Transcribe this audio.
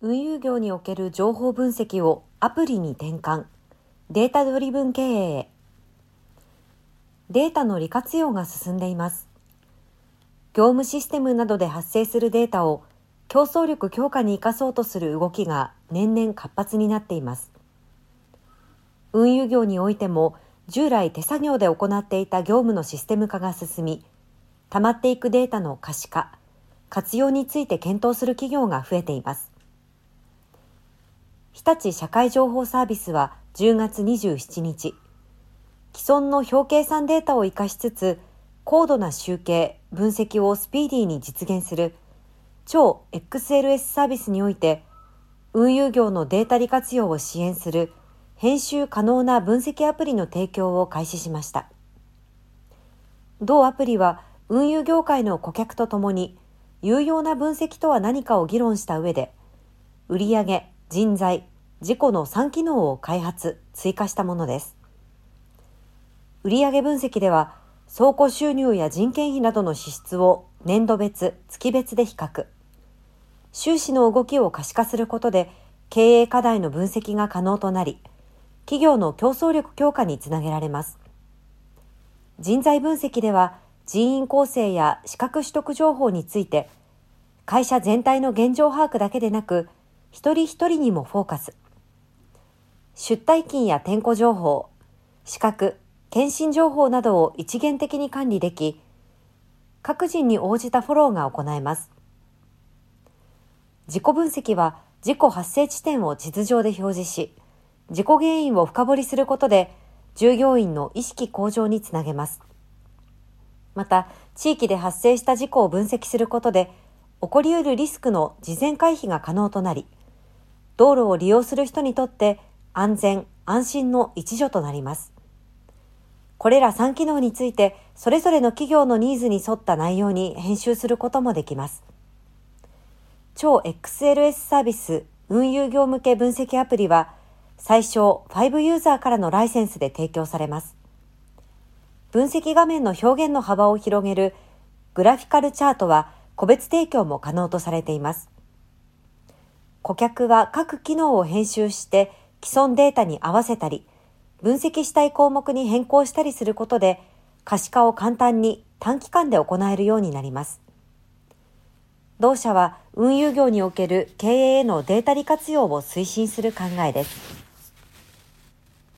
運輸業における情報分析をアプリに転換、データドリブン経営へ。データの利活用が進んでいます。業務システムなどで発生するデータを競争力強化に生かそうとする動きが年々活発になっています。運輸業においても従来手作業で行っていた業務のシステム化が進み、溜まっていくデータの可視化、活用について検討する企業が増えています。日立社会情報サービスは10月27日、既存の表計算データを活かしつつ、高度な集計、分析をスピーディーに実現する超 XLS サービスにおいて、運輸業のデータ利活用を支援する編集可能な分析アプリの提供を開始しました。同アプリは運輸業界の顧客とともに有用な分析とは何かを議論した上で、売上、人材、自己の3機能を開発、追加したものです。売上分析では、倉庫収入や人件費などの支出を年度別、月別で比較。収支の動きを可視化することで経営課題の分析が可能となり、企業の競争力強化につなげられます。人材分析では人員構成や資格取得情報について、会社全体の現状把握だけでなく、一人一人にもフォーカス。出退勤や転校情報、資格、検診情報などを一元的に管理でき、各人に応じたフォローが行えます。自己分析は自己発生地点を地図上で表示し、自己原因を深掘りすることで、従業員の意識向上につなげます。また、地域で発生した事故を分析することで、起こり得るリスクの事前回避が可能となり、道路を利用する人にとって安全、安心の一助となります。これら3機能について、それぞれの企業のニーズに沿った内容に編集することもできます。超 XLS サービス運輸業向け分析アプリは最小5ユーザーからのライセンスで提供されます。分析画面の表現の幅を広げるグラフィカルチャートは個別提供も可能とされています。顧客は各機能を編集して既存データに合わせたり、分析したい項目に変更したりすることで可視化を簡単に短期間で行えるようになります。同社は運輸業における経営へのデータ利活用を推進する考えです。